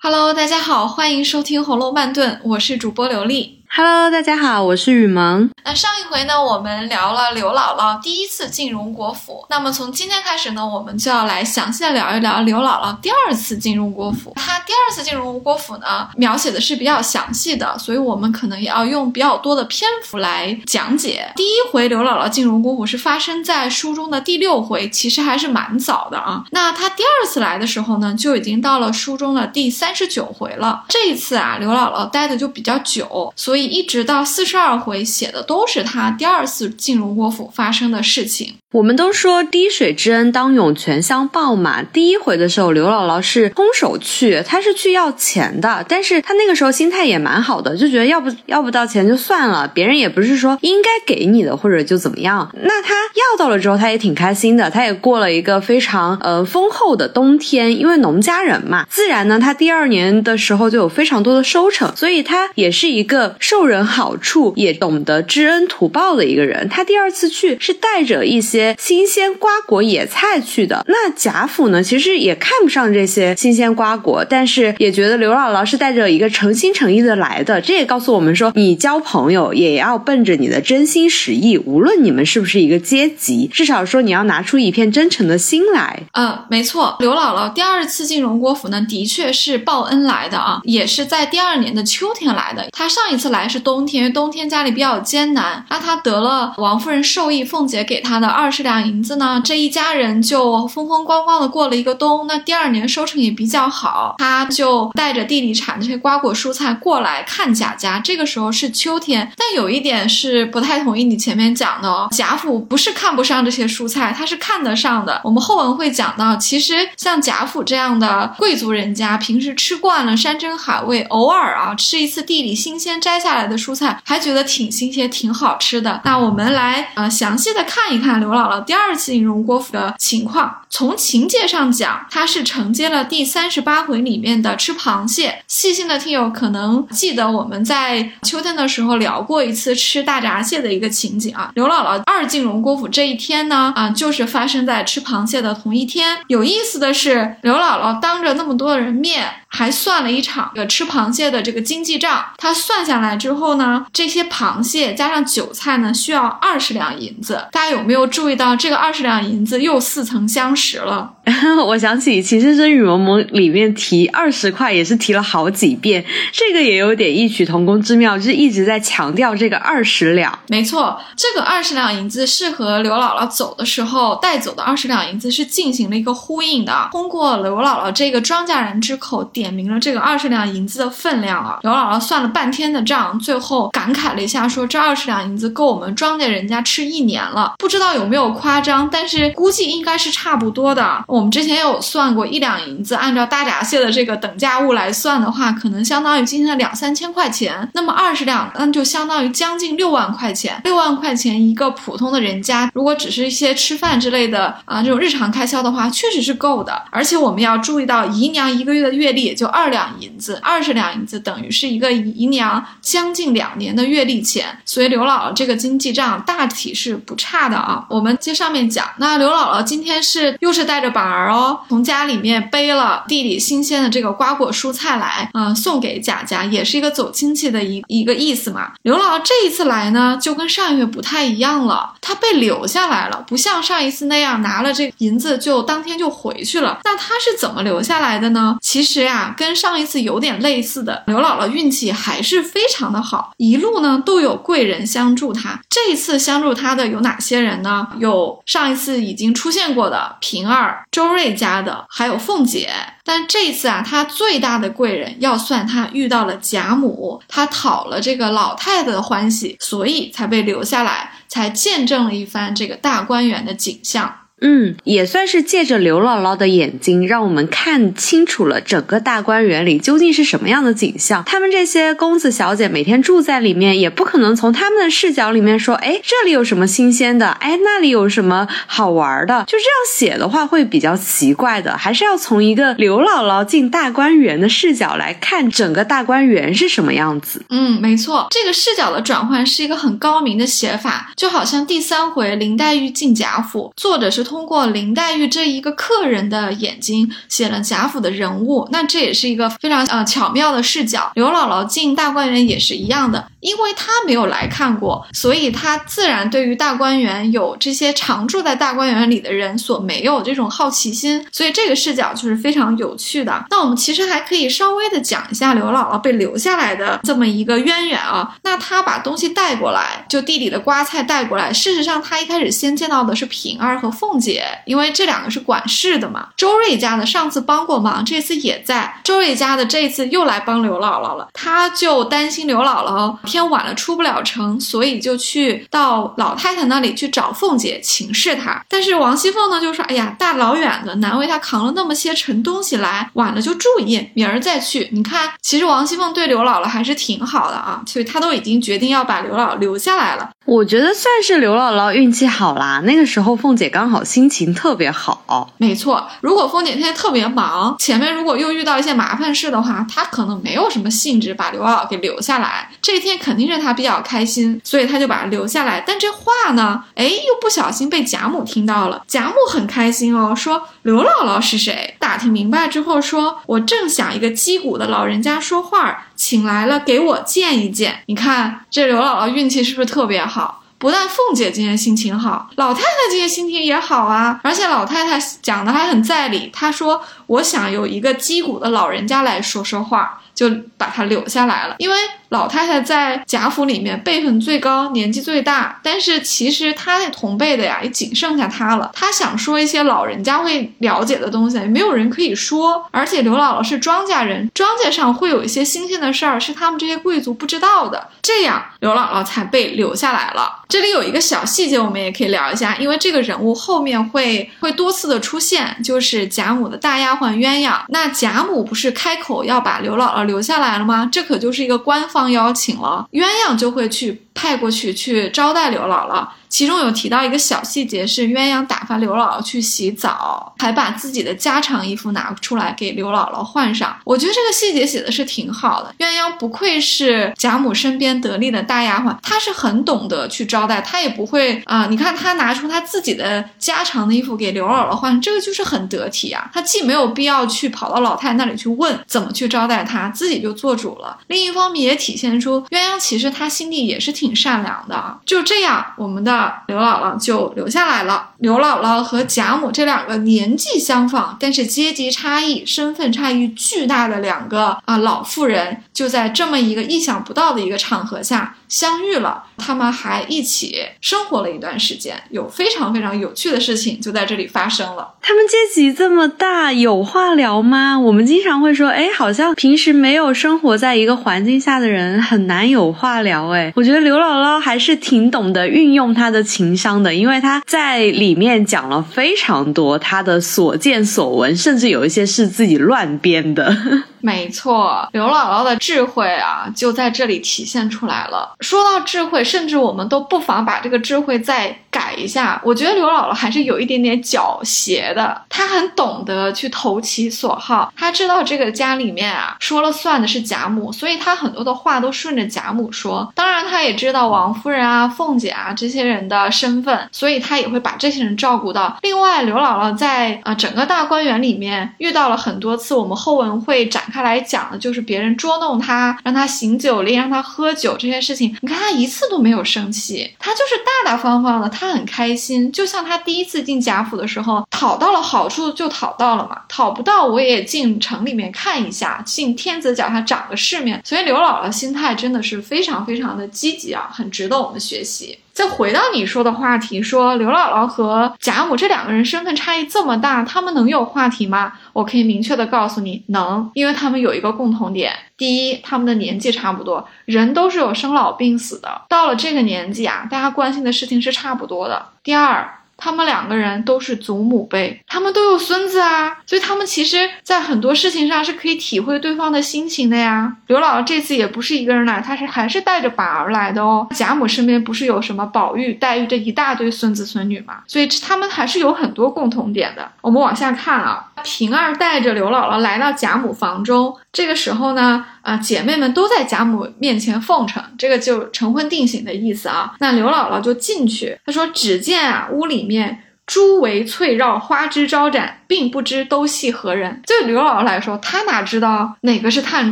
Hello，大家好，欢迎收听《红楼慢炖》，我是主播刘丽。Hello，大家好，我是雨萌。那上一回呢，我们聊了刘姥姥第一次进荣国府。那么从今天开始呢，我们就要来详细的聊一聊刘姥姥第二次进荣国府。她第二次进荣国府呢，描写的是比较详细的，所以我们可能也要用比较多的篇幅来讲解。第一回刘姥姥进荣国府是发生在书中的第六回，其实还是蛮早的啊。那她第二次来的时候呢，就已经到了书中的第三十九回了。这一次啊，刘姥姥待的就比较久，所以。一直到四十二回写的都是他第二次进入郭府发生的事情。我们都说滴水之恩当涌泉相报嘛。第一回的时候，刘姥姥是空手去，她是去要钱的，但是她那个时候心态也蛮好的，就觉得要不要不到钱就算了，别人也不是说应该给你的，或者就怎么样。那她要到了之后，她也挺开心的，她也过了一个非常呃丰厚的冬天，因为农家人嘛，自然呢，她第二年的时候就有非常多的收成，所以她也是一个受人好处，也懂得知恩图报的一个人。她第二次去是带着一些。些新鲜瓜果野菜去的，那贾府呢？其实也看不上这些新鲜瓜果，但是也觉得刘姥姥是带着一个诚心诚意的来的。这也告诉我们说，你交朋友也要奔着你的真心实意，无论你们是不是一个阶级，至少说你要拿出一片真诚的心来。嗯，没错，刘姥姥第二次进荣国府呢，的确是报恩来的啊，也是在第二年的秋天来的。她上一次来是冬天，因为冬天家里比较艰难，那她得了王夫人授意，凤姐给她的二。二十两银子呢，这一家人就风风光光的过了一个冬。那第二年收成也比较好，他就带着地里产的这些瓜果蔬菜过来看贾家。这个时候是秋天，但有一点是不太同意你前面讲的哦。贾府不是看不上这些蔬菜，他是看得上的。我们后文会讲到，其实像贾府这样的贵族人家，平时吃惯了山珍海味，偶尔啊吃一次地里新鲜摘下来的蔬菜，还觉得挺新鲜、挺好吃的。那我们来呃详细的看一看刘。姥姥第二次进荣国府的情况，从情节上讲，它是承接了第三十八回里面的吃螃蟹。细心的听友可能记得我们在秋天的时候聊过一次吃大闸蟹的一个情景啊。刘姥姥二进荣国府这一天呢，啊，就是发生在吃螃蟹的同一天。有意思的是，刘姥姥当着那么多人面。还算了一场个吃螃蟹的这个经济账，他算下来之后呢，这些螃蟹加上韭菜呢，需要二十两银子。大家有没有注意到这个二十两银子又似曾相识了？我想起《情深深雨蒙蒙里面提二十块也是提了好几遍，这个也有点异曲同工之妙，就是一直在强调这个二十两。没错，这个二十两银子是和刘姥姥走的时候带走的二十两银子是进行了一个呼应的。通过刘姥姥这个庄稼人之口点明了这个二十两银子的分量啊。刘姥姥算了半天的账，最后感慨了一下，说这二十两银子够我们庄稼人家吃一年了。不知道有没有夸张，但是估计应该是差不多的。我们之前有算过一两银子，按照大闸蟹的这个等价物来算的话，可能相当于今天的两三千块钱。那么二十两，那就相当于将近六万块钱。六万块钱一个普通的人家，如果只是一些吃饭之类的啊这种日常开销的话，确实是够的。而且我们要注意到，姨娘一个月的月例也就二两银子，二十两银子等于是一个姨娘将近两年的月例钱。所以刘姥姥这个经济账大体是不差的啊。我们接上面讲，那刘姥姥今天是又是带着板儿哦。从家里面背了地里新鲜的这个瓜果蔬菜来嗯，送给贾家，也是一个走亲戚的一一个意思嘛。刘姥姥这一次来呢，就跟上一回不太一样了，她被留下来了，不像上一次那样拿了这个银子就当天就回去了。那她是怎么留下来的呢？其实呀，跟上一次有点类似的，刘姥姥运气还是非常的好，一路呢都有贵人相助她。这一次相助她的有哪些人呢？有上一次已经出现过的平儿、周瑞。家的还有凤姐，但这次啊，她最大的贵人要算她遇到了贾母，她讨了这个老太太的欢喜，所以才被留下来，才见证了一番这个大观园的景象。嗯，也算是借着刘姥姥的眼睛，让我们看清楚了整个大观园里究竟是什么样的景象。他们这些公子小姐每天住在里面，也不可能从他们的视角里面说，哎，这里有什么新鲜的？哎，那里有什么好玩的？就这样写的话，会比较奇怪的。还是要从一个刘姥姥进大观园的视角来看整个大观园是什么样子。嗯，没错，这个视角的转换是一个很高明的写法，就好像第三回林黛玉进贾府，作者是。通过林黛玉这一个客人的眼睛写了贾府的人物，那这也是一个非常呃巧妙的视角。刘姥姥进大观园也是一样的，因为他没有来看过，所以他自然对于大观园有这些常住在大观园里的人所没有这种好奇心，所以这个视角就是非常有趣的。那我们其实还可以稍微的讲一下刘姥姥被留下来的这么一个渊源啊。那她把东西带过来，就地里的瓜菜带过来，事实上她一开始先见到的是平儿和凤姐，因为这两个是管事的嘛。周瑞家的上次帮过忙，这次也在。周瑞家的这次又来帮刘姥姥了，他就担心刘姥姥天晚了出不了城，所以就去到老太太那里去找凤姐请示她。但是王熙凤呢就说：“哎呀，大老远的，难为她扛了那么些沉东西来，晚了就住一夜，明儿再去。”你看，其实王熙凤对刘姥姥还是挺好的啊，所以她都已经决定要把刘姥姥留下来了。我觉得算是刘姥姥运气好啦，那个时候凤姐刚好心情特别好。没错，如果凤姐现在特别忙，前面如果又遇到一些麻烦事的话，她可能没有什么兴致把刘姥姥给留下来。这一天肯定是他比较开心，所以他就把他留下来。但这话呢，哎，又不小心被贾母听到了。贾母很开心哦，说刘姥姥是谁？打听明白之后，说我正想一个击鼓的老人家说话，请来了给我见一见。你看这刘姥姥运气是不是特别好？不但凤姐今天心情好，老太太今天心情也好啊，而且老太太讲的还很在理。她说：“我想有一个击鼓的老人家来说说话，就把她留下来了。”因为老太太在贾府里面辈分最高，年纪最大，但是其实她那同辈的呀，也仅剩下她了。她想说一些老人家会了解的东西，没有人可以说。而且刘姥姥是庄稼人，庄稼上会有一些新鲜的事儿，是他们这些贵族不知道的。这样，刘姥姥才被留下来了。这里有一个小细节，我们也可以聊一下，因为这个人物后面会会多次的出现，就是贾母的大丫鬟鸳鸯。那贾母不是开口要把刘姥姥留下来了吗？这可就是一个官方邀请了，鸳鸯就会去派过去去招待刘姥姥。其中有提到一个小细节，是鸳鸯打发刘姥姥去洗澡，还把自己的家常衣服拿出来给刘姥姥换上。我觉得这个细节写的是挺好的。鸳鸯不愧是贾母身边得力的大丫鬟，她是很懂得去招待，她也不会啊。你看她拿出她自己的家常的衣服给刘姥姥换，这个就是很得体啊。她既没有必要去跑到老太太那里去问怎么去招待她，自己就做主了。另一方面也体现出鸳鸯其实她心地也是挺挺善良的啊。就这样，我们的。刘姥姥就留下来了。刘姥姥和贾母这两个年纪相仿，但是阶级差异、身份差异巨大的两个啊老妇人，就在这么一个意想不到的一个场合下相遇了。他们还一起生活了一段时间，有非常非常有趣的事情就在这里发生了。他们阶级这么大，有话聊吗？我们经常会说，哎，好像平时没有生活在一个环境下的人很难有话聊。哎，我觉得刘姥姥还是挺懂得运用她的情商的，因为她在里面讲了非常多她的所见所闻，甚至有一些是自己乱编的。没错，刘姥姥的智慧啊，就在这里体现出来了。说到智慧，甚至我们都不妨把这个智慧再改一下。我觉得刘姥姥还是有一点点狡黠的，她很懂得去投其所好。她知道这个家里面啊，说了算的是贾母，所以她很多的话都顺着贾母说。当然，她也知道王夫人啊、凤姐啊这些人的身份，所以她也会把这些人照顾到。另外，刘姥姥在啊整个大观园里面遇到了很多次，我们后文会展。他来讲的就是别人捉弄他，让他行酒令，让他喝酒这些事情。你看他一次都没有生气，他就是大大方方的，他很开心。就像他第一次进贾府的时候，讨到了好处就讨到了嘛，讨不到我也进城里面看一下，进天子脚下长个世面。所以刘姥姥心态真的是非常非常的积极啊，很值得我们学习。再回到你说的话题，说刘姥姥和贾母这两个人身份差异这么大，他们能有话题吗？我可以明确的告诉你，能，因为他们有一个共同点：第一，他们的年纪差不多，人都是有生老病死的，到了这个年纪啊，大家关心的事情是差不多的。第二。他们两个人都是祖母辈，他们都有孙子啊，所以他们其实，在很多事情上是可以体会对方的心情的呀。刘姥姥这次也不是一个人来，她是还是带着板儿来的哦。贾母身边不是有什么宝玉、黛玉这一大堆孙子孙女嘛，所以他们还是有很多共同点的。我们往下看啊。平儿带着刘姥姥来到贾母房中，这个时候呢，啊，姐妹们都在贾母面前奉承，这个就成婚定型的意思啊。那刘姥姥就进去，她说：“只见啊，屋里面珠围翠绕，花枝招展，并不知都系何人。对刘姥姥来说，她哪知道哪个是探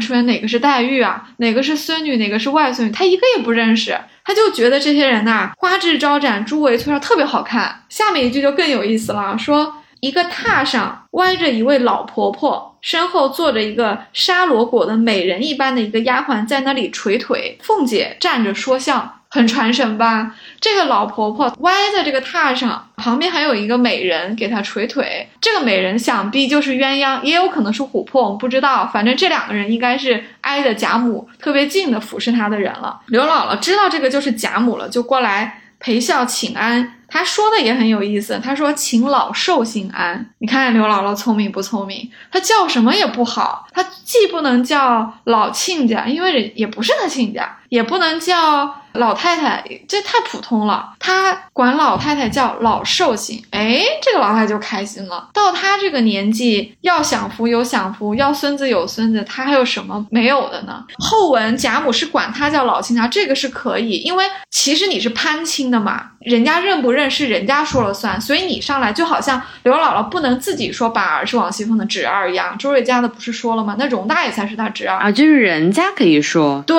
春，哪个是黛玉啊？哪个是孙女，哪个是外孙女？她一个也不认识。她就觉得这些人呐，花枝招展，珠围翠绕，特别好看。下面一句就更有意思了，说一个榻上歪着一位老婆婆，身后坐着一个沙罗裹的美人一般的一个丫鬟，在那里捶腿。凤姐站着说笑。很传神吧？这个老婆婆歪在这个榻上，旁边还有一个美人给她捶腿。这个美人想必就是鸳鸯，也有可能是琥珀，我们不知道。反正这两个人应该是挨着贾母特别近的服侍她的人了。刘姥姥知道这个就是贾母了，就过来陪笑请安。他说的也很有意思，他说请老寿星安。你看刘姥姥聪明不聪明？她叫什么也不好，她既不能叫老亲家，因为也不是她亲家，也不能叫。老太太，这太普通了。他管老太太叫老寿星，哎，这个老太太就开心了。到他这个年纪，要享福有享福，要孙子有孙子，他还有什么没有的呢？后文贾母是管他叫老亲家，这个是可以，因为其实你是攀亲的嘛，人家认不认是人家说了算，所以你上来就好像刘姥姥不能自己说板儿是王熙凤的侄儿一样。周瑞家的不是说了吗？那荣大爷才是他侄儿啊，就是人家可以说对，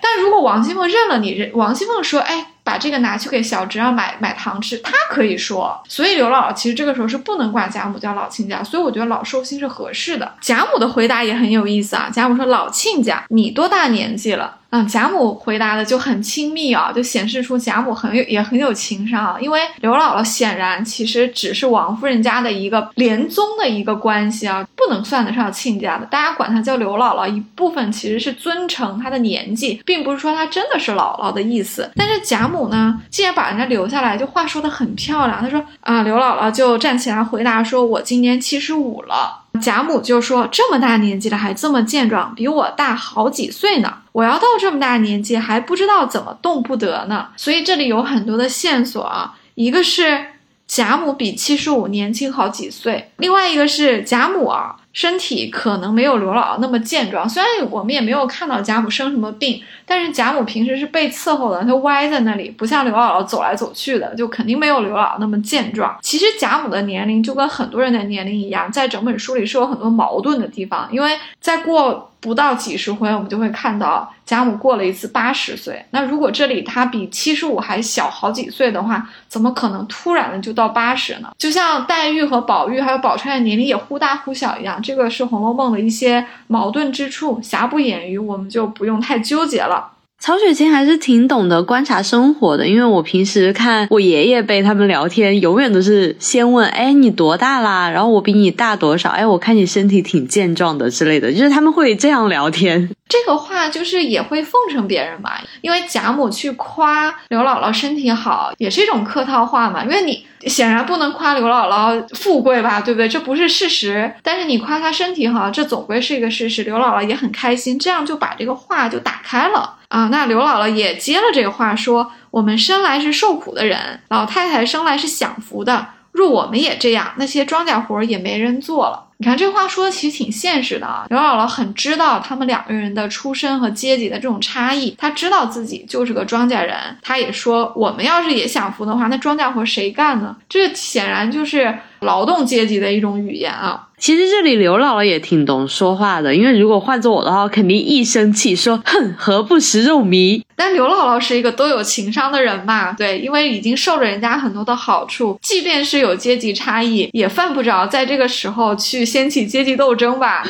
但如果王熙凤认了你，人。王熙凤说：“哎。”把这个拿去给小侄儿买买糖吃，他可以说，所以刘姥姥其实这个时候是不能管贾母叫老亲家，所以我觉得老寿星是合适的。贾母的回答也很有意思啊，贾母说老亲家，你多大年纪了？嗯，贾母回答的就很亲密啊，就显示出贾母很有也很有情商啊。因为刘姥姥显然其实只是王夫人家的一个连宗的一个关系啊，不能算得上亲家的。大家管她叫刘姥姥，一部分其实是尊称她的年纪，并不是说她真的是姥姥的意思。但是贾母。呢，既然把人家留下来，就话说的很漂亮。她说啊，刘姥姥就站起来回答说：“我今年七十五了。”贾母就说：“这么大年纪了还这么健壮，比我大好几岁呢。我要到这么大年纪还不知道怎么动不得呢。”所以这里有很多的线索啊，一个是贾母比七十五年轻好几岁，另外一个是贾母啊。身体可能没有刘姥姥那么健壮，虽然我们也没有看到贾母生什么病，但是贾母平时是被伺候的，她歪在那里，不像刘姥姥走来走去的，就肯定没有刘姥姥那么健壮。其实贾母的年龄就跟很多人的年龄一样，在整本书里是有很多矛盾的地方，因为在过。不到几十回，我们就会看到贾母过了一次八十岁。那如果这里她比七十五还小好几岁的话，怎么可能突然的就到八十呢？就像黛玉和宝玉还有宝钗的年龄也忽大忽小一样，这个是《红楼梦》的一些矛盾之处，瑕不掩瑜，我们就不用太纠结了。曹雪芹还是挺懂得观察生活的，因为我平时看我爷爷辈他们聊天，永远都是先问：“哎，你多大啦？”然后我比你大多少？哎，我看你身体挺健壮的之类的，就是他们会这样聊天。这个话就是也会奉承别人吧，因为贾母去夸刘姥姥身体好，也是一种客套话嘛。因为你显然不能夸刘姥姥富贵吧，对不对？这不是事实。但是你夸她身体好，这总归是一个事实。刘姥姥也很开心，这样就把这个话就打开了。啊，那刘姥姥也接了这个话，说我们生来是受苦的人，老太太生来是享福的。若我们也这样，那些庄稼活也没人做了。你看这话说的其实挺现实的啊。刘姥姥很知道他们两个人的出身和阶级的这种差异，她知道自己就是个庄稼人。她也说，我们要是也享福的话，那庄稼活谁干呢？这显然就是劳动阶级的一种语言啊。其实这里刘姥姥也挺懂说话的，因为如果换做我的话，肯定一生气说：“哼，何不食肉糜？”但刘姥姥是一个多有情商的人嘛，对，因为已经受了人家很多的好处，即便是有阶级差异，也犯不着在这个时候去掀起阶级斗争吧。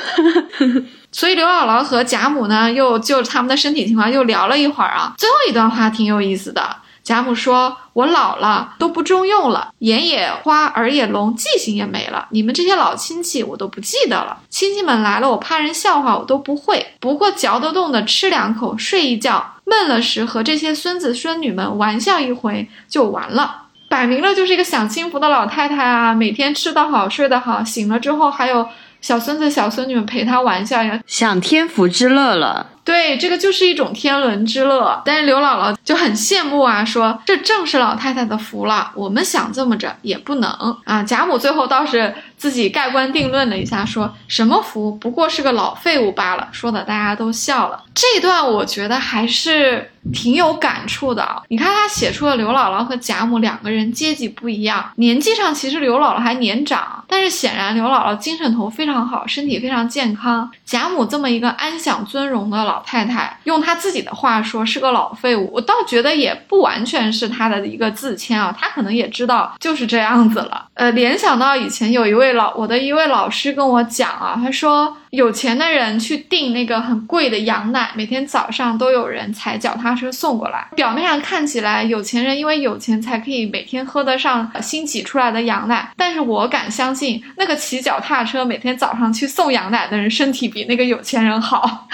所以刘姥姥和贾母呢，又就他们的身体情况又聊了一会儿啊。最后一段话挺有意思的。贾母说：“我老了都不中用了，眼也花，耳也聋，记性也没了。你们这些老亲戚我都不记得了。亲戚们来了，我怕人笑话，我都不会。不过嚼得动的吃两口，睡一觉，闷了时和这些孙子孙女们玩笑一回就完了。摆明了就是一个享清福的老太太啊，每天吃得好，睡得好，醒了之后还有小孙子小孙女们陪她玩笑呀，享天福之乐了。”对，这个就是一种天伦之乐。但是刘姥姥就很羡慕啊，说这正是老太太的福了，我们想这么着也不能啊。贾母最后倒是。自己盖棺定论了一下，说什么福不过是个老废物罢了，说的大家都笑了。这段我觉得还是挺有感触的。你看他写出了刘姥姥和贾母两个人阶级不一样，年纪上其实刘姥姥还年长，但是显然刘姥姥精神头非常好，身体非常健康。贾母这么一个安享尊荣的老 老太太，用她自己的话说是个老废物，我倒觉得也不完全是她的一个自谦啊，她可能也知道就是这样子了。呃，联想到以前有一位。老我的一位老师跟我讲啊，他说有钱的人去订那个很贵的羊奶，每天早上都有人踩脚踏车送过来。表面上看起来有钱人因为有钱才可以每天喝得上新挤出来的羊奶，但是我敢相信那个骑脚踏车每天早上去送羊奶的人身体比那个有钱人好。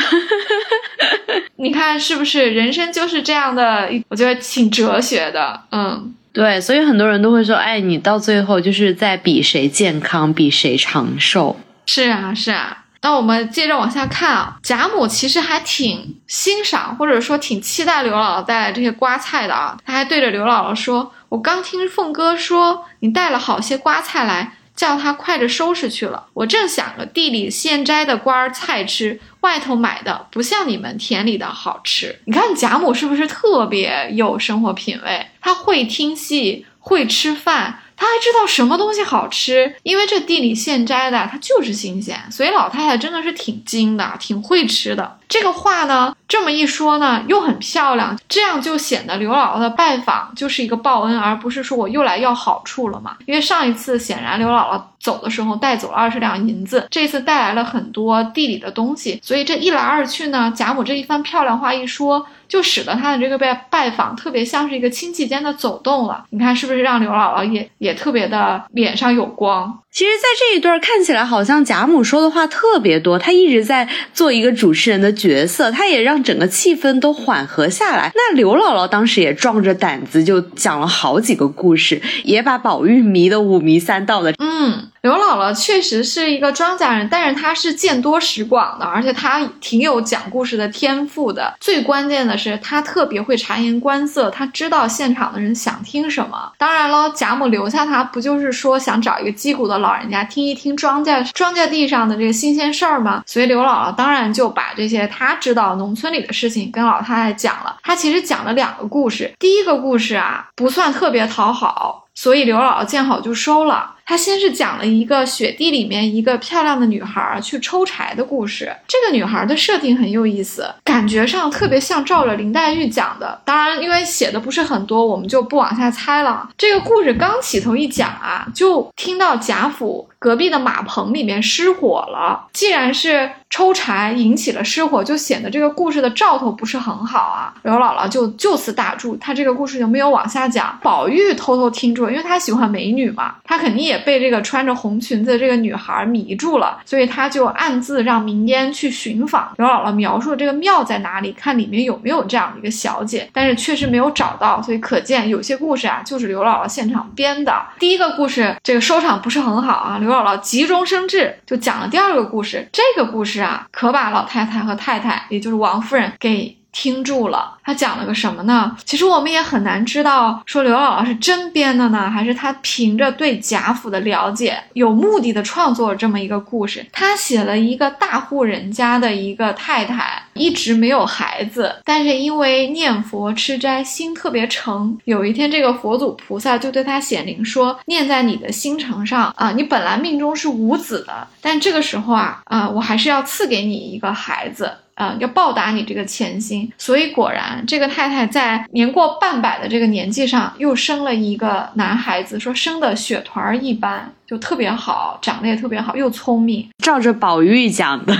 你看是不是人生就是这样的？我觉得挺哲学的，嗯。对，所以很多人都会说，哎，你到最后就是在比谁健康，比谁长寿。是啊，是啊。那我们接着往下看啊，贾母其实还挺欣赏，或者说挺期待刘姥姥带来这些瓜菜的啊。她还对着刘姥姥说：“我刚听凤哥说你带了好些瓜菜来。”叫他快着收拾去了。我正想着地里现摘的瓜儿菜吃，外头买的不像你们田里的好吃。你看贾母是不是特别有生活品味？她会听戏，会吃饭。他还知道什么东西好吃，因为这地里现摘的，它就是新鲜，所以老太太真的是挺精的，挺会吃的。这个话呢，这么一说呢，又很漂亮，这样就显得刘姥姥的拜访就是一个报恩，而不是说我又来要好处了嘛。因为上一次显然刘姥姥走的时候带走了二十两银子，这次带来了很多地里的东西，所以这一来二去呢，贾母这一番漂亮话一说。就使得他的这个拜拜访特别像是一个亲戚间的走动了，你看是不是让刘姥姥也也特别的脸上有光？其实，在这一段看起来好像贾母说的话特别多，她一直在做一个主持人的角色，她也让整个气氛都缓和下来。那刘姥姥当时也壮着胆子就讲了好几个故事，也把宝玉迷得五迷三道的。嗯，刘姥姥确实是一个庄稼人，但是她是见多识广的，而且她挺有讲故事的天赋的。最关键的是，她特别会察言观色，她知道现场的人想听什么。当然了，贾母留下她不就是说想找一个击鼓的。老人家听一听庄稼庄稼地上的这个新鲜事儿吗，所以刘姥姥当然就把这些她知道农村里的事情跟老太太讲了。她其实讲了两个故事，第一个故事啊不算特别讨好，所以刘姥姥见好就收了。他先是讲了一个雪地里面一个漂亮的女孩去抽柴的故事。这个女孩的设定很有意思，感觉上特别像照着林黛玉讲的。当然，因为写的不是很多，我们就不往下猜了。这个故事刚起头一讲啊，就听到贾府隔壁的马棚里面失火了。既然是抽柴引起了失火，就显得这个故事的兆头不是很好啊。刘姥姥就就此打住，她这个故事就没有往下讲。宝玉偷偷听住，因为他喜欢美女嘛，他肯定也。被这个穿着红裙子的这个女孩迷住了，所以他就暗自让明烟去寻访刘姥姥描述的这个庙在哪里，看里面有没有这样的一个小姐，但是确实没有找到，所以可见有些故事啊就是刘姥姥现场编的。第一个故事这个收场不是很好啊，刘姥姥急中生智就讲了第二个故事，这个故事可把老太太和太太，也就是王夫人给。听住了，他讲了个什么呢？其实我们也很难知道，说刘姥姥是真编的呢，还是他凭着对贾府的了解，有目的的创作了这么一个故事。他写了一个大户人家的一个太太，一直没有孩子，但是因为念佛吃斋，心特别诚。有一天，这个佛祖菩萨就对他显灵说：“念在你的心诚上啊，你本来命中是无子的，但这个时候啊，啊，我还是要赐给你一个孩子。”啊，要报答你这个前心，所以果然，这个太太在年过半百的这个年纪上，又生了一个男孩子，说生的雪团儿一般，就特别好，长得也特别好，又聪明，照着宝玉讲的。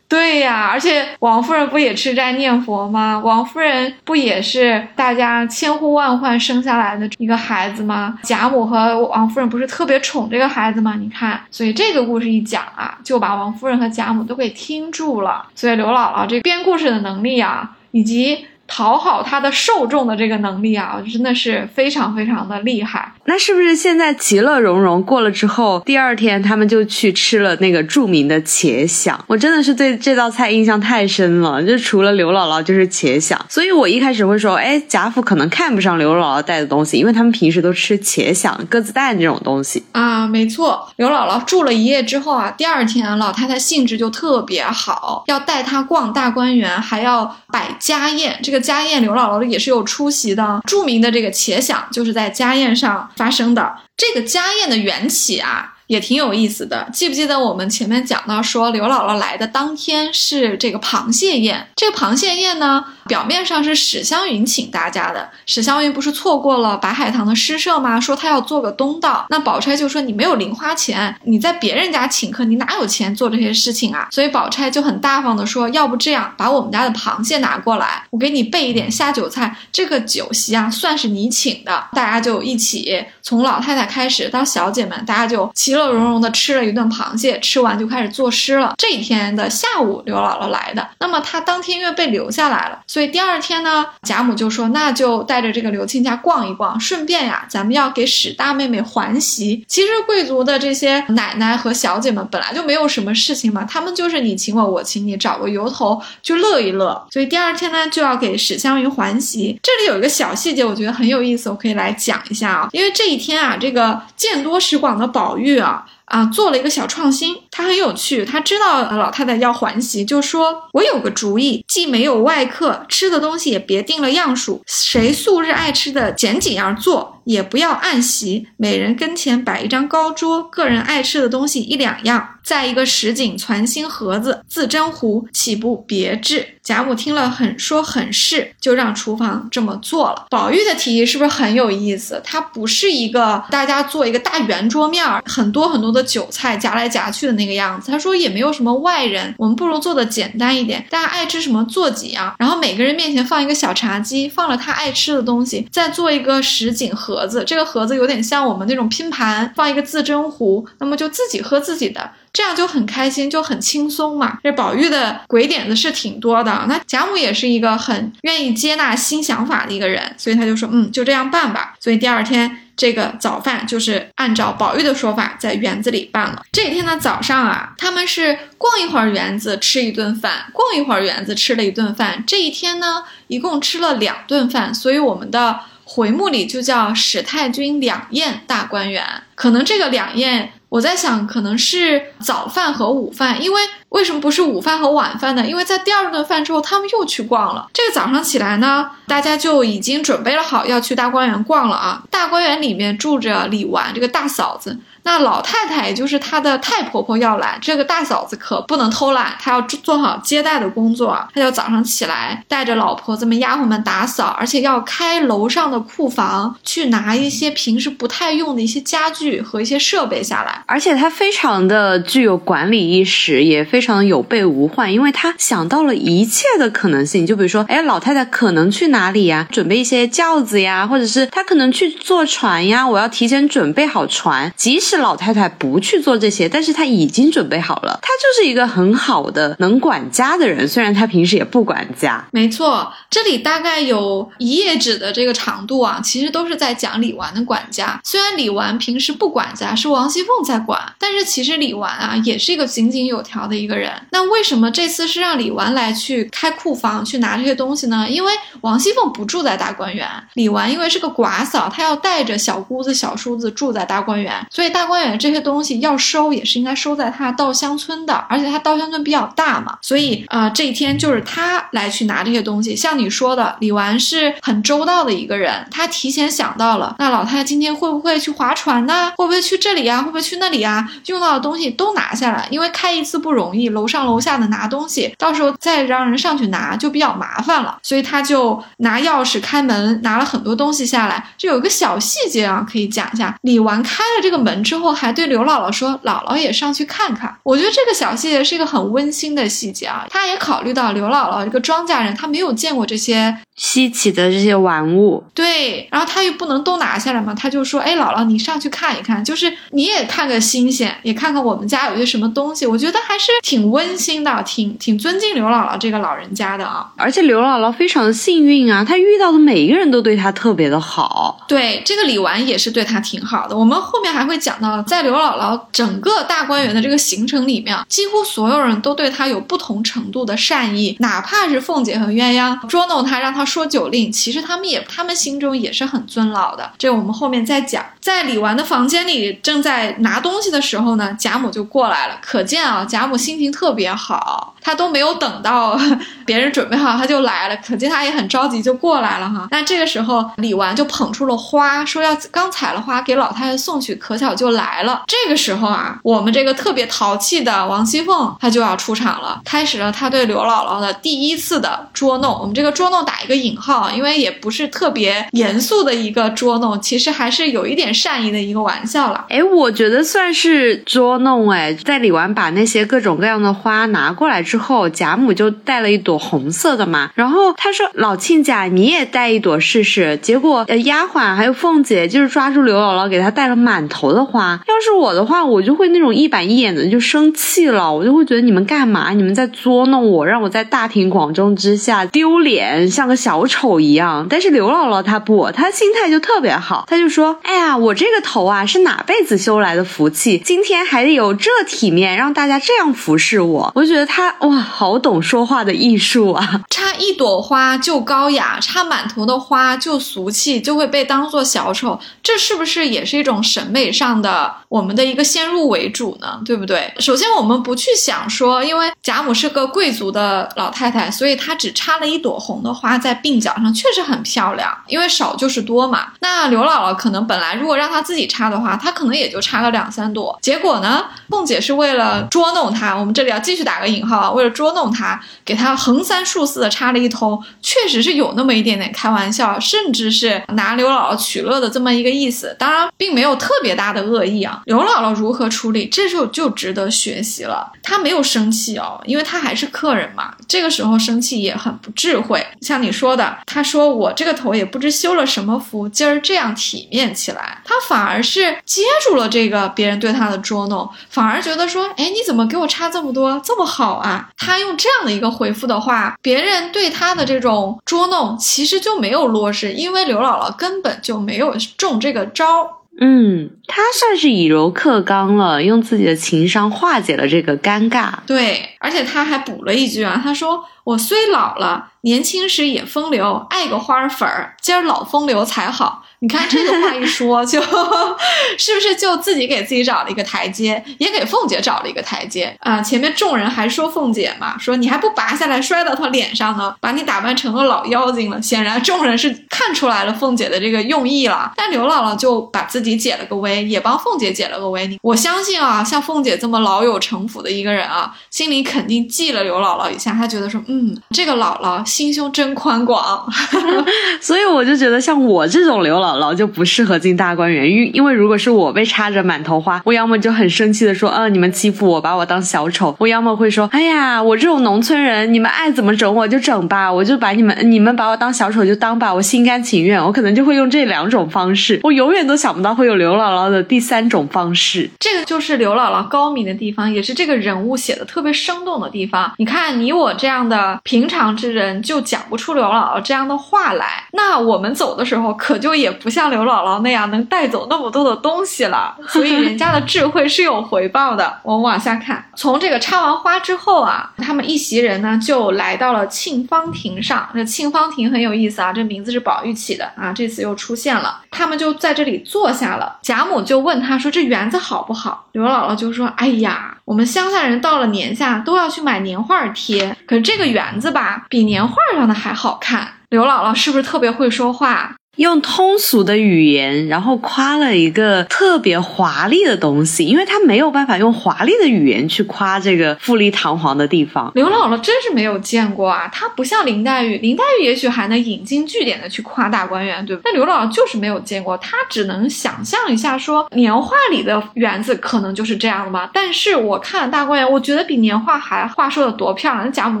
对呀，而且王夫人不也吃斋念佛吗？王夫人不也是大家千呼万唤生下来的一个孩子吗？贾母和王夫人不是特别宠这个孩子吗？你看，所以这个故事一讲啊，就把王夫人和贾母都给听住了。所以刘姥姥这编故事的能力啊，以及。讨好他的受众的这个能力啊，真的是非常非常的厉害。那是不是现在其乐融融过了之后，第二天他们就去吃了那个著名的茄想？我真的是对这道菜印象太深了，就除了刘姥姥就是茄想，所以我一开始会说，哎，贾府可能看不上刘姥姥带的东西，因为他们平时都吃茄想、鸽子蛋这种东西啊。没错，刘姥姥住了一夜之后啊，第二天老太太兴致就特别好，要带她逛大观园，还要摆家宴。这个家宴，刘姥姥也是有出席的。著名的这个茄想就是在家宴上。发生的这个家宴的缘起啊。也挺有意思的，记不记得我们前面讲到说刘姥姥来的当天是这个螃蟹宴？这个螃蟹宴呢，表面上是史湘云请大家的。史湘云不是错过了白海棠的诗社吗？说她要做个东道。那宝钗就说你没有零花钱，你在别人家请客，你哪有钱做这些事情啊？所以宝钗就很大方的说，要不这样，把我们家的螃蟹拿过来，我给你备一点下酒菜。这个酒席啊，算是你请的。大家就一起从老太太开始到小姐们，大家就其。乐融融的吃了一顿螃蟹，吃完就开始作诗了。这一天的下午，刘姥姥来的，那么她当天因为被留下来了，所所以第二天呢，贾母就说，那就带着这个刘亲家逛一逛，顺便呀，咱们要给史大妹妹还席。其实贵族的这些奶奶和小姐们本来就没有什么事情嘛，他们就是你请我，我请你，找个由头就乐一乐。所以第二天呢，就要给史湘云还席。这里有一个小细节，我觉得很有意思，我可以来讲一下啊，因为这一天啊，这个见多识广的宝玉啊。啊，做了一个小创新，他很有趣。他知道老太太要还席，就说：“我有个主意，既没有外客，吃的东西也别定了样数，谁素日爱吃的，捡几样做，也不要按席，每人跟前摆一张高桌，个人爱吃的东西一两样。”在一个石井攒心盒子，自斟壶，岂不别致？贾母听了很说很是，就让厨房这么做了。宝玉的提议是不是很有意思？它不是一个大家做一个大圆桌面儿，很多很多的酒菜夹来夹去的那个样子。他说也没有什么外人，我们不如做的简单一点，大家爱吃什么做几样，然后每个人面前放一个小茶几，放了他爱吃的东西，再做一个石井盒子。这个盒子有点像我们那种拼盘，放一个自斟壶，那么就自己喝自己的。这样就很开心，就很轻松嘛。这宝玉的鬼点子是挺多的，那贾母也是一个很愿意接纳新想法的一个人，所以他就说，嗯，就这样办吧。所以第二天这个早饭就是按照宝玉的说法，在园子里办了。这一天的早上啊，他们是逛一会儿园子，吃一顿饭；逛一会儿园子，吃了一顿饭。这一天呢，一共吃了两顿饭，所以我们的回目里就叫史太君两宴大观园。可能这个两宴。我在想，可能是早饭和午饭，因为为什么不是午饭和晚饭呢？因为在第二顿饭之后，他们又去逛了。这个早上起来呢，大家就已经准备了好要去大观园逛了啊。大观园里面住着李纨这个大嫂子。那老太太也就是她的太婆婆要来，这个大嫂子可不能偷懒，她要做好接待的工作。她就早上起来带着老婆子们、丫鬟们打扫，而且要开楼上的库房去拿一些平时不太用的一些家具和一些设备下来。而且她非常的具有管理意识，也非非常的有备无患，因为他想到了一切的可能性。就比如说，哎，老太太可能去哪里呀？准备一些轿子呀，或者是她可能去坐船呀，我要提前准备好船，即使。老太太不去做这些，但是她已经准备好了。她就是一个很好的能管家的人，虽然她平时也不管家。没错，这里大概有一页纸的这个长度啊，其实都是在讲李纨的管家。虽然李纨平时不管家，是王熙凤在管，但是其实李纨啊也是一个井井有条的一个人。那为什么这次是让李纨来去开库房去拿这些东西呢？因为王熙凤不住在大观园，李纨因为是个寡嫂，她要带着小姑子、小叔子住在大观园，所以大。观园这些东西要收，也是应该收在他稻香村的，而且他稻香村比较大嘛，所以啊，这一天就是他来去拿这些东西。像你说的，李纨是很周到的一个人，他提前想到了，那老太太今天会不会去划船呢？会不会去这里呀？会不会去那里呀？用到的东西都拿下来，因为开一次不容易，你楼上楼下的拿东西，到时候再让人上去拿就比较麻烦了，所以他就拿钥匙开门，拿了很多东西下来。这有个小细节啊，可以讲一下，李纨开了这个门之后。后还对刘姥姥说：“姥姥也上去看看。”我觉得这个小细节是一个很温馨的细节啊。他也考虑到刘姥姥这个庄稼人，他没有见过这些稀奇的这些玩物。对，然后他又不能都拿下来嘛，他就说：“哎，姥姥，你上去看一看，就是你也看个新鲜，也看看我们家有些什么东西。”我觉得还是挺温馨的，挺挺尊敬刘姥姥这个老人家的啊。而且刘姥姥非常的幸运啊，她遇到的每一个人都对她特别的好。对，这个李纨也是对她挺好的。我们后面还会讲到，在刘姥姥整个大观园的这个行程里面，几乎所有人都对她有不同程度的善意，哪怕是凤姐和鸳鸯捉弄她，让她说酒令，其实他们也他们心中也是很尊老的。这我们后面再讲。在李纨的房间里正在拿东西的时候呢，贾母就过来了，可见啊，贾母心心情特别好。他都没有等到 别人准备好，他就来了，可见他也很着急，就过来了哈。那这个时候，李纨就捧出了花，说要刚采了花给老太太送去，可巧就来了。这个时候啊，我们这个特别淘气的王熙凤，她就要出场了，开始了她对刘姥姥的第一次的捉弄。我们这个捉弄打一个引号，因为也不是特别严肃的一个捉弄，其实还是有一点善意的一个玩笑了。哎，我觉得算是捉弄哎，在李纨把那些各种各样的花拿过来之后。后贾母就带了一朵红色的嘛，然后她说：“老亲家，你也带一朵试试。”结果呃，丫鬟还有凤姐就是抓住刘姥姥，给她带了满头的花。要是我的话，我就会那种一板一眼的就生气了，我就会觉得你们干嘛？你们在捉弄我，让我在大庭广众之下丢脸，像个小丑一样。但是刘姥姥她不，她心态就特别好，她就说：“哎呀，我这个头啊是哪辈子修来的福气，今天还得有这体面，让大家这样服侍我。”我就觉得她哇。好懂说话的艺术啊！插一朵花就高雅，插满头的花就俗气，就会被当做小丑。这是不是也是一种审美上的我们的一个先入为主呢？对不对？首先，我们不去想说，因为贾母是个贵族的老太太，所以她只插了一朵红的花在鬓角上，确实很漂亮。因为少就是多嘛。那刘姥姥可能本来如果让她自己插的话，她可能也就插个两三朵。结果呢，凤姐是为了捉弄她，我们这里要继续打个引号，为了。捉弄他，给他横三竖四的插了一通，确实是有那么一点点开玩笑，甚至是拿刘姥姥取乐的这么一个意思。当然，并没有特别大的恶意啊。刘姥姥如何处理，这时候就值得学习了。她没有生气哦，因为她还是客人嘛。这个时候生气也很不智慧。像你说的，她说我这个头也不知修了什么福，今儿这样体面起来，她反而是接住了这个别人对她的捉弄，反而觉得说，哎，你怎么给我插这么多，这么好啊？他用这样的一个回复的话，别人对他的这种捉弄其实就没有落实，因为刘姥姥根本就没有中这个招。嗯，他算是以柔克刚了，用自己的情商化解了这个尴尬。对，而且他还补了一句啊，他说：“我虽老了，年轻时也风流，爱个花粉儿，今儿老风流才好。”你看这个话一说，就是不是就自己给自己找了一个台阶，也给凤姐找了一个台阶啊？前面众人还说凤姐嘛，说你还不拔下来摔到她脸上呢，把你打扮成个老妖精了。显然众人是看出来了凤姐的这个用意了。但刘姥姥就把自己解了个围，也帮凤姐解了个围。我相信啊，像凤姐这么老有城府的一个人啊，心里肯定记了刘姥姥一下，她觉得说，嗯，这个姥姥心胸真宽广。所以我就觉得像我这种刘姥。姥姥就不适合进大观园，因因为如果是我被插着满头花，我要么就很生气的说，嗯，你们欺负我，把我当小丑；我要么会说，哎呀，我这种农村人，你们爱怎么整我就整吧，我就把你们你们把我当小丑就当吧，我心甘情愿。我可能就会用这两种方式，我永远都想不到会有刘姥姥的第三种方式。这个就是刘姥姥高明的地方，也是这个人物写的特别生动的地方。你看，你我这样的平常之人就讲不出刘姥姥这样的话来，那我们走的时候可就也。不像刘姥姥那样能带走那么多的东西了，所以人家的智慧是有回报的。我们往下看，从这个插完花之后啊，他们一席人呢就来到了沁芳亭上。这沁芳亭很有意思啊，这名字是宝玉起的啊，这次又出现了。他们就在这里坐下了。贾母就问他说：“这园子好不好？”刘姥姥就说：“哎呀，我们乡下人到了年下都要去买年画贴，可是这个园子吧，比年画上的还好看。”刘姥姥是不是特别会说话？用通俗的语言，然后夸了一个特别华丽的东西，因为他没有办法用华丽的语言去夸这个富丽堂皇的地方。刘姥姥真是没有见过啊，她不像林黛玉，林黛玉也许还能引经据典的去夸大观园，对吧？但刘姥姥就是没有见过，她只能想象一下，说年画里的园子可能就是这样的吧。但是我看了大观园，我觉得比年画还画说的多漂亮，那贾母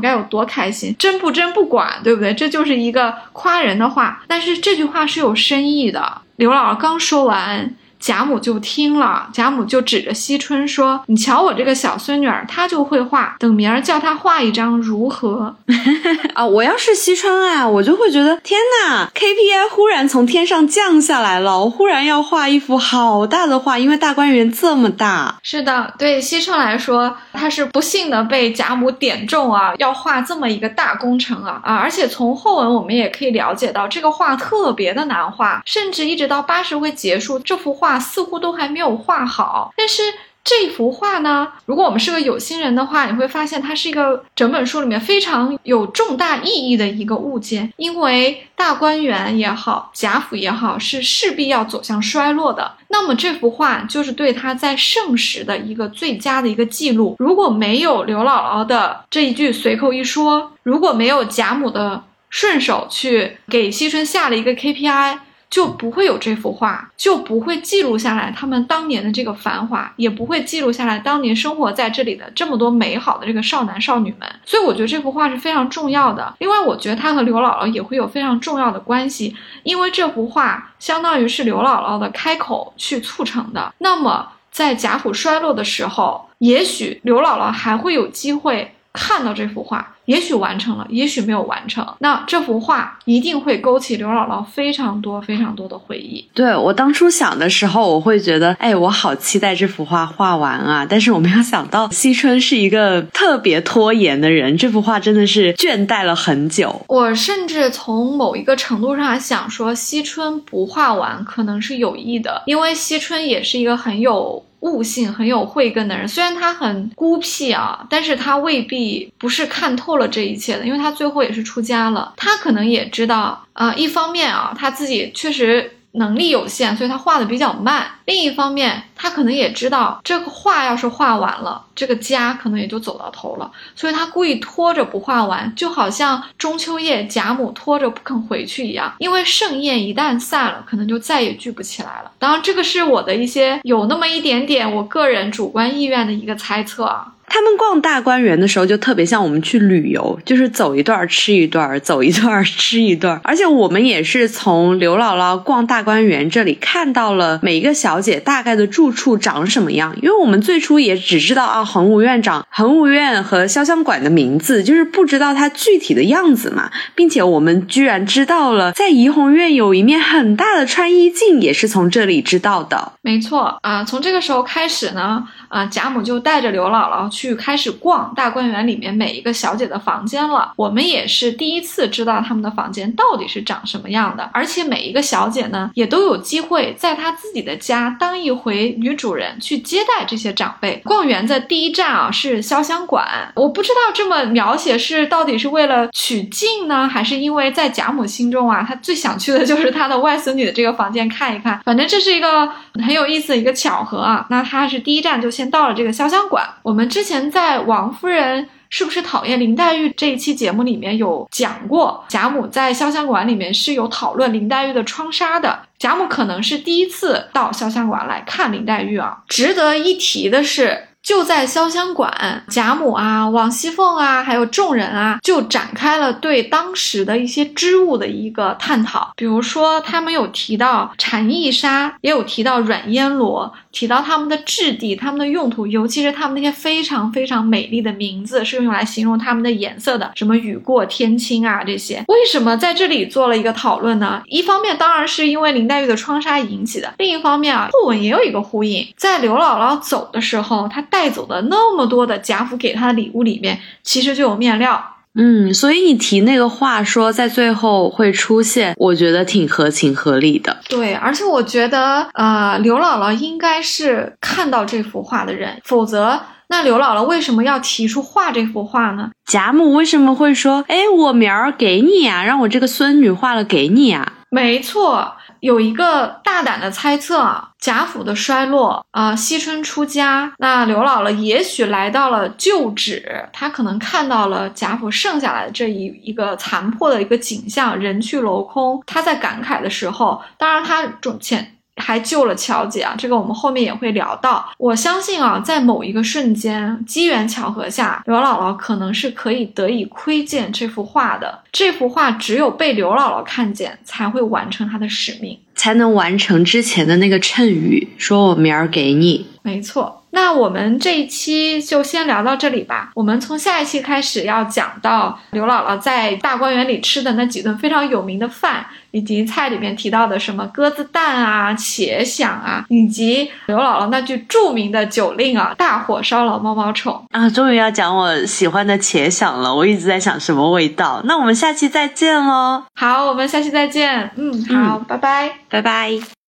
该有多开心，真不真不管，对不对？这就是一个夸人的话，但是这句话是有深意的。刘老师刚说完。贾母就听了，贾母就指着惜春说：“你瞧我这个小孙女儿，她就会画，等明儿叫她画一张如何？” 啊，我要是惜春啊，我就会觉得天哪，KPI 忽然从天上降下来了，我忽然要画一幅好大的画，因为大观园这么大。是的，对惜春来说，她是不幸的被贾母点中啊，要画这么一个大工程啊啊！而且从后文我们也可以了解到，这个画特别的难画，甚至一直到八十回结束，这幅画。画似乎都还没有画好，但是这幅画呢，如果我们是个有心人的话，你会发现它是一个整本书里面非常有重大意义的一个物件，因为大观园也好，贾府也好，是势必要走向衰落的。那么这幅画就是对他在盛时的一个最佳的一个记录。如果没有刘姥姥的这一句随口一说，如果没有贾母的顺手去给惜春下了一个 KPI。就不会有这幅画，就不会记录下来他们当年的这个繁华，也不会记录下来当年生活在这里的这么多美好的这个少男少女们。所以我觉得这幅画是非常重要的。另外，我觉得它和刘姥姥也会有非常重要的关系，因为这幅画相当于是刘姥姥的开口去促成的。那么，在贾府衰落的时候，也许刘姥姥还会有机会看到这幅画。也许完成了，也许没有完成。那这幅画一定会勾起刘姥姥非常多、非常多的回忆。对我当初想的时候，我会觉得，哎，我好期待这幅画画完啊！但是我没有想到，惜春是一个特别拖延的人，这幅画真的是倦怠了很久。我甚至从某一个程度上想说，惜春不画完可能是有意的，因为惜春也是一个很有。悟性很有慧根的人，虽然他很孤僻啊，但是他未必不是看透了这一切的，因为他最后也是出家了。他可能也知道啊，一方面啊，他自己确实。能力有限，所以他画的比较慢。另一方面，他可能也知道这个画要是画完了，这个家可能也就走到头了，所以他故意拖着不画完，就好像中秋夜贾母拖着不肯回去一样。因为盛宴一旦散了，可能就再也聚不起来了。当然，这个是我的一些有那么一点点我个人主观意愿的一个猜测啊。他们逛大观园的时候，就特别像我们去旅游，就是走一段吃一段，走一段吃一段。而且我们也是从刘姥姥逛大观园这里看到了每一个小姐大概的住处长什么样。因为我们最初也只知道啊，恒芜院长、恒芜院和潇湘馆的名字，就是不知道它具体的样子嘛。并且我们居然知道了，在怡红院有一面很大的穿衣镜，也是从这里知道的。没错啊，从这个时候开始呢。啊，贾母就带着刘姥姥去开始逛大观园里面每一个小姐的房间了。我们也是第一次知道他们的房间到底是长什么样的，而且每一个小姐呢，也都有机会在她自己的家当一回女主人，去接待这些长辈。逛园的第一站啊是潇湘馆，我不知道这么描写是到底是为了取静呢，还是因为在贾母心中啊，她最想去的就是她的外孙女的这个房间看一看。反正这是一个很有意思的一个巧合啊。那她是第一站就。先到了这个潇湘馆。我们之前在王夫人是不是讨厌林黛玉这一期节目里面有讲过，贾母在潇湘馆里面是有讨论林黛玉的窗纱的。贾母可能是第一次到潇湘馆来看林黛玉啊。值得一提的是。就在潇湘馆，贾母啊、王熙凤啊，还有众人啊，就展开了对当时的一些织物的一个探讨。比如说，他们有提到蝉翼纱，也有提到软烟罗，提到它们的质地、它们的用途，尤其是它们那些非常非常美丽的名字，是用来形容它们的颜色的，什么雨过天青啊这些。为什么在这里做了一个讨论呢？一方面当然是因为林黛玉的窗纱引起的，另一方面啊，后文也有一个呼应，在刘姥姥走的时候，她带。走的那么多的贾府给她的礼物里面，其实就有面料。嗯，所以你提那个话说在最后会出现，我觉得挺合情合理的。对，而且我觉得，呃，刘姥姥应该是看到这幅画的人，否则那刘姥姥为什么要提出画这幅画呢？贾母为什么会说，哎，我明儿给你啊，让我这个孙女画了给你啊？没错，有一个大胆的猜测啊，贾府的衰落啊、惜春出家，那刘姥姥也许来到了旧址，她可能看到了贾府剩下来的这一一个残破的一个景象，人去楼空。她在感慨的时候，当然她中前。还救了乔姐啊，这个我们后面也会聊到。我相信啊，在某一个瞬间，机缘巧合下，刘姥姥可能是可以得以窥见这幅画的。这幅画只有被刘姥姥看见，才会完成她的使命。才能完成之前的那个谶语，说我明儿给你。没错，那我们这一期就先聊到这里吧。我们从下一期开始要讲到刘姥姥在大观园里吃的那几顿非常有名的饭，以及菜里面提到的什么鸽子蛋啊、茄鲞啊，以及刘姥姥那句著名的酒令啊“大火烧了毛毛虫啊！终于要讲我喜欢的茄鲞了，我一直在想什么味道。那我们下期再见喽！好，我们下期再见。嗯，好，拜拜。拜拜。